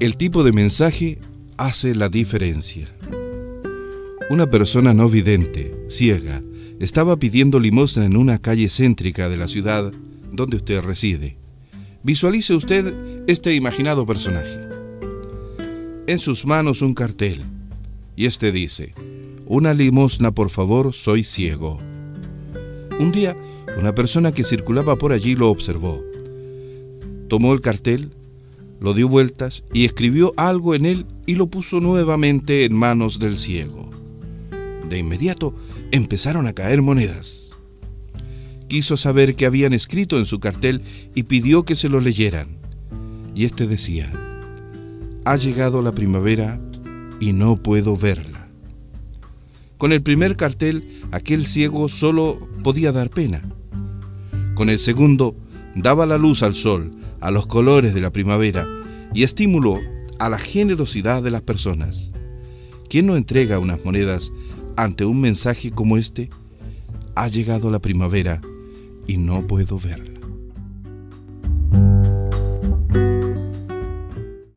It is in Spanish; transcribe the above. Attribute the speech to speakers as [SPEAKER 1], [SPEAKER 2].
[SPEAKER 1] El tipo de mensaje hace la diferencia. Una persona no vidente, ciega, estaba pidiendo limosna en una calle céntrica de la ciudad donde usted reside. Visualice usted este imaginado personaje. En sus manos un cartel, y este dice, una limosna por favor, soy ciego. Un día, una persona que circulaba por allí lo observó. Tomó el cartel, lo dio vueltas y escribió algo en él y lo puso nuevamente en manos del ciego. De inmediato empezaron a caer monedas. Quiso saber qué habían escrito en su cartel y pidió que se lo leyeran. Y este decía, ha llegado la primavera y no puedo verla. Con el primer cartel, aquel ciego solo podía dar pena. Con el segundo, daba la luz al sol, a los colores de la primavera y estímulo a la generosidad de las personas. ¿Quién no entrega unas monedas ante un mensaje como este? Ha llegado la primavera y no puedo verla.